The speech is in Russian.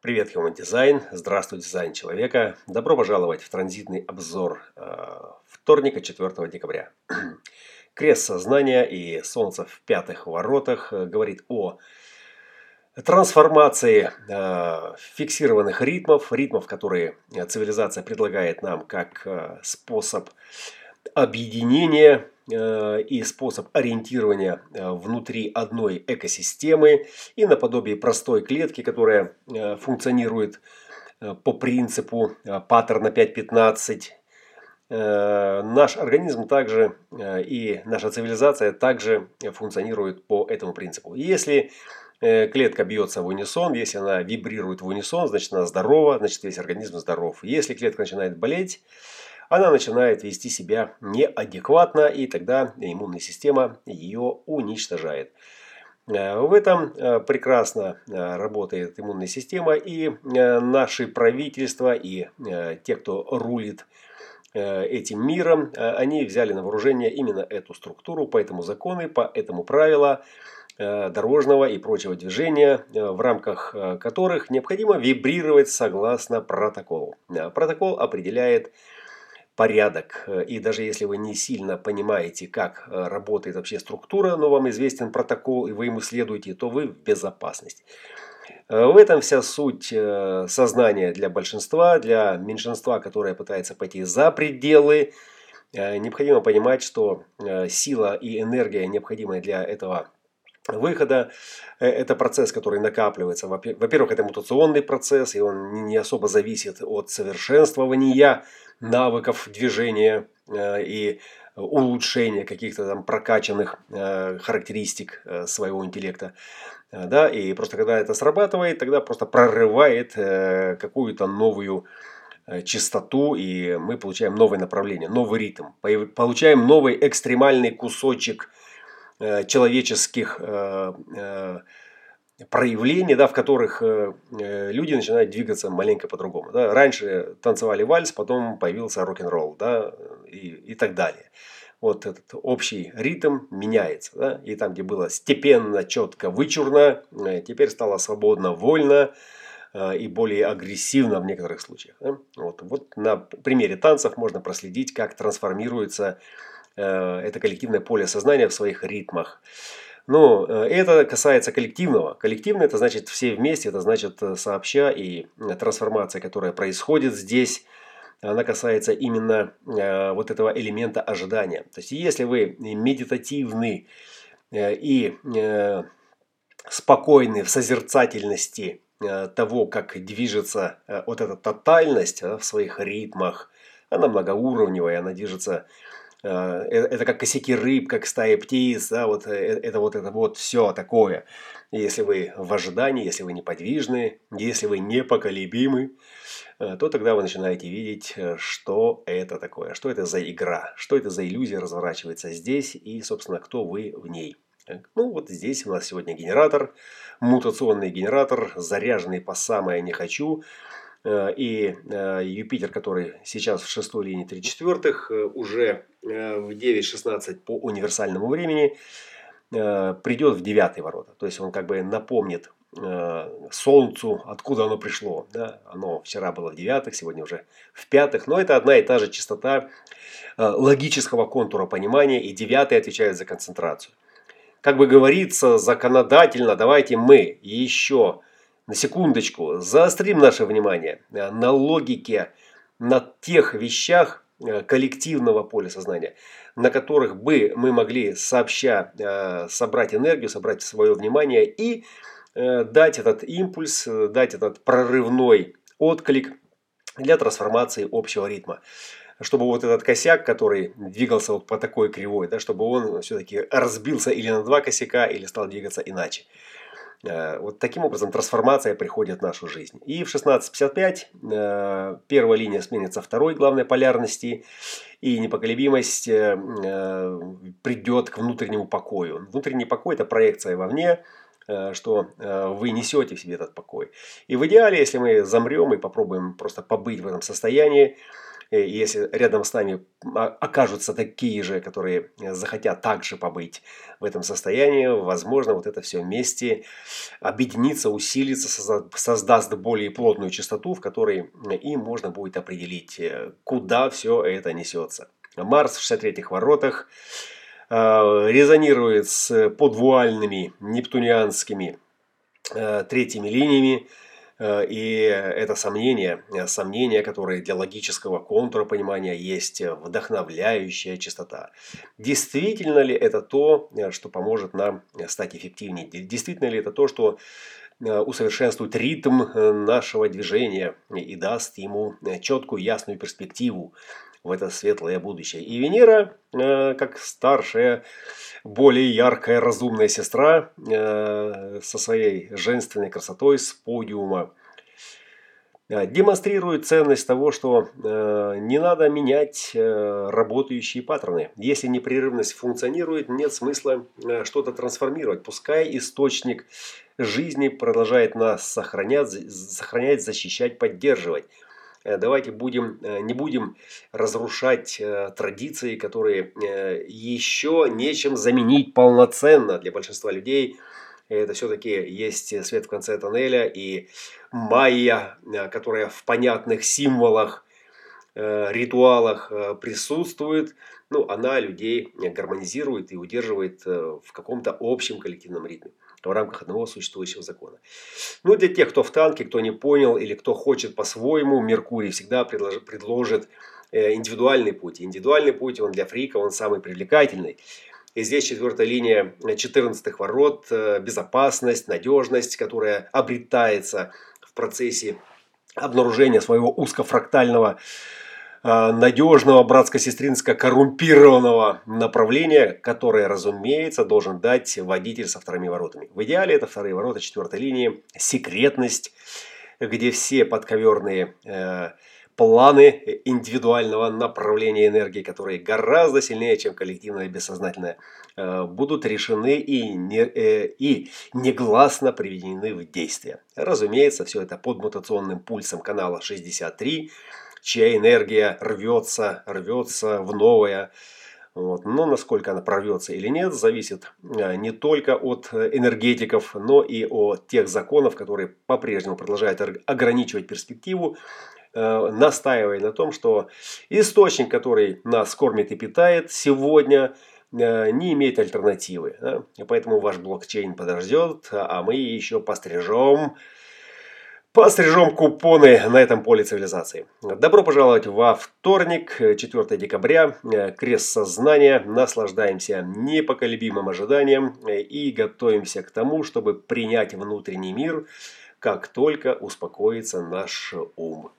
Привет, Human Design. Здравствуй, дизайн человека. Добро пожаловать в транзитный обзор э, вторника, 4 декабря. Крест сознания и Солнце в пятых воротах э, говорит о трансформации э, фиксированных ритмов, ритмов, которые цивилизация предлагает нам как э, способ объединения и способ ориентирования э, внутри одной экосистемы и наподобие простой клетки, которая э, функционирует по принципу паттерна 5.15. Наш организм также и наша цивилизация также функционирует по этому принципу. Если клетка бьется в унисон, если она вибрирует в унисон, значит она здорова, значит весь организм здоров. Если клетка начинает болеть, она начинает вести себя неадекватно, и тогда иммунная система ее уничтожает. Э, в этом э, прекрасно э, работает иммунная система, и наши правительства, и те, кто рулит этим миром, они взяли на вооружение именно эту структуру, поэтому законы, по этому правила дорожного и прочего движения, в рамках которых необходимо вибрировать согласно протоколу. Протокол определяет порядок. И даже если вы не сильно понимаете, как э, работает вообще структура, но вам известен протокол, и вы ему следуете, то вы в безопасности. Э, в этом вся суть э, сознания для большинства, для меньшинства, которое пытается пойти за пределы. Необходимо понимать, что сила и энергия, необходимые для этого выхода, это процесс, который накапливается. Во-первых, это мутационный процесс, и он не особо зависит от совершенствования навыков движения э, и улучшения каких-то там прокачанных э, характеристик э, своего интеллекта. Да, и просто когда это срабатывает, тогда просто прорывает какую-то новую чистоту, и мы получаем новое направление, новый ритм. Получаем новый экстремальный кусочек человеческих проявлений, да, в которых э, э, люди начинают двигаться маленько по-другому. Да. Раньше танцевали вальс, потом появился рок-н-ролл да, и, и так далее. Вот этот общий ритм меняется. Да. И там, где было степенно, четко, вычурно, э, теперь стало свободно, вольно и более агрессивно в некоторых случаях. Да. Вот, вот на примере танцев можно проследить, как трансформируется это коллективное поле сознания в своих ритмах. Но э, это касается коллективного. Коллективно это значит все вместе, это значит э, сообща и э, трансформация, которая происходит здесь, она касается именно вот этого элемента ожидания. То есть если вы медитативны и спокойны в созерцательности того, как движется вот эта тотальность в своих ритмах, она многоуровневая, она движется Э, э, это как косяки рыб, как стаи птиц, да, вот э, это вот это вот все такое. Если вы в ожидании, если вы неподвижны, если вы непоколебимы, то тогда вы начинаете видеть, что это такое, что это за игра, что это за иллюзия разворачивается здесь и, собственно, кто вы в ней. Ну вот здесь у нас сегодня генератор, мутационный генератор, заряженный по самое не хочу. Э, и э, Юпитер, который сейчас в шестой линии 3 четвертых, э, уже в 9.16 по универсальному времени придет в девятые ворота. То есть он как бы напомнит Солнцу, откуда оно пришло. Да? Оно вчера было в девятых, сегодня уже в пятых. Но это одна и та же частота логического контура понимания. И девятый отвечает за концентрацию. Как бы говорится законодательно, давайте мы еще на секундочку, заострим наше внимание э, на логике, на тех вещах э, коллективного поля сознания, на которых бы мы могли сообща э, собрать энергию, собрать свое внимание и дать этот импульс, дать этот прорывной отклик для трансформации общего ритма. Чтобы вот этот косяк, который двигался вот по такой кривой, да, чтобы он все-таки разбился или на два косяка, или стал двигаться иначе. Э, вот таким образом трансформация приходит в нашу жизнь. И в 16.55 э, первая линия сменится второй главной полярности, и непоколебимость э, придет к внутреннему покою. Внутренний покой – это проекция вовне, что вы несете в себе этот покой. И в идеале, если мы замрем и попробуем просто побыть в этом состоянии, И если рядом с нами окажутся такие же, которые захотят также побыть в этом состоянии, возможно, вот это все вместе объединится, усилится, создаст более плотную частоту, в которой им можно будет определить, куда все это несется. Марс в 63-х воротах резонирует с подвуальными нептунианскими третьими линиями, Э, и это сомнение, э, сомнения, которые для логического контура понимания есть вдохновляющая частота. Действительно ли это то, э, что поможет нам стать эффективнее? Действительно ли это то, что усовершенствует ритм нашего движения и даст ему четкую, ясную перспективу в это светлое будущее. И Венера, как старшая более яркая разумная сестра э, со своей женственной красотой с подиума э, демонстрирует ценность того, что э, не надо менять э, работающие паттерны. Если непрерывность функционирует, нет смысла э, что-то трансформировать. Пускай источник жизни продолжает нас сохранять, сохранять защищать, поддерживать. Э, давайте будем, э, не будем разрушать э, традиции, которые еще нечем заменить полноценно для большинства людей. Это все-таки есть свет в конце тоннеля и майя, которая в понятных символах, ритуалах присутствует, ну, она людей гармонизирует и удерживает в каком-то общем коллективном ритме в рамках одного существующего закона. Ну, для тех, кто в танке, кто не понял или кто хочет по-своему, Меркурий всегда предложит, предложит э, индивидуальный путь. Индивидуальный путь, он для фрика, он самый привлекательный. И здесь четвертая линия 14 ворот, э, безопасность, надежность, которая обретается в процессе обнаружения своего узкофрактального а, надежного братско-сестринско-коррумпированного направления, которое, разумеется, должен дать водитель со вторыми воротами. В идеале это вторые ворота четвертой линии, секретность, где все подковерные э, планы индивидуального направления энергии, которые гораздо сильнее, чем коллективное и бессознательное, э, будут решены и, не, э, и негласно приведены в действие. Разумеется, все это под мутационным пульсом канала 63, чья энергия рвется, рвется в новое. Вот. Но насколько она прорвется или нет, зависит э, не только от энергетиков, но и от тех законов, которые по-прежнему продолжают ограничивать перспективу, э, настаивая на том, что источник, который нас кормит и питает сегодня, э, не имеет альтернативы. И поэтому ваш блокчейн подождет, а мы еще пострижем Пострижем купоны на этом поле цивилизации. Добро пожаловать во вторник, 4 декабря, крест сознания. Наслаждаемся непоколебимым ожиданием и готовимся к тому, чтобы принять внутренний мир, как только успокоится наш ум.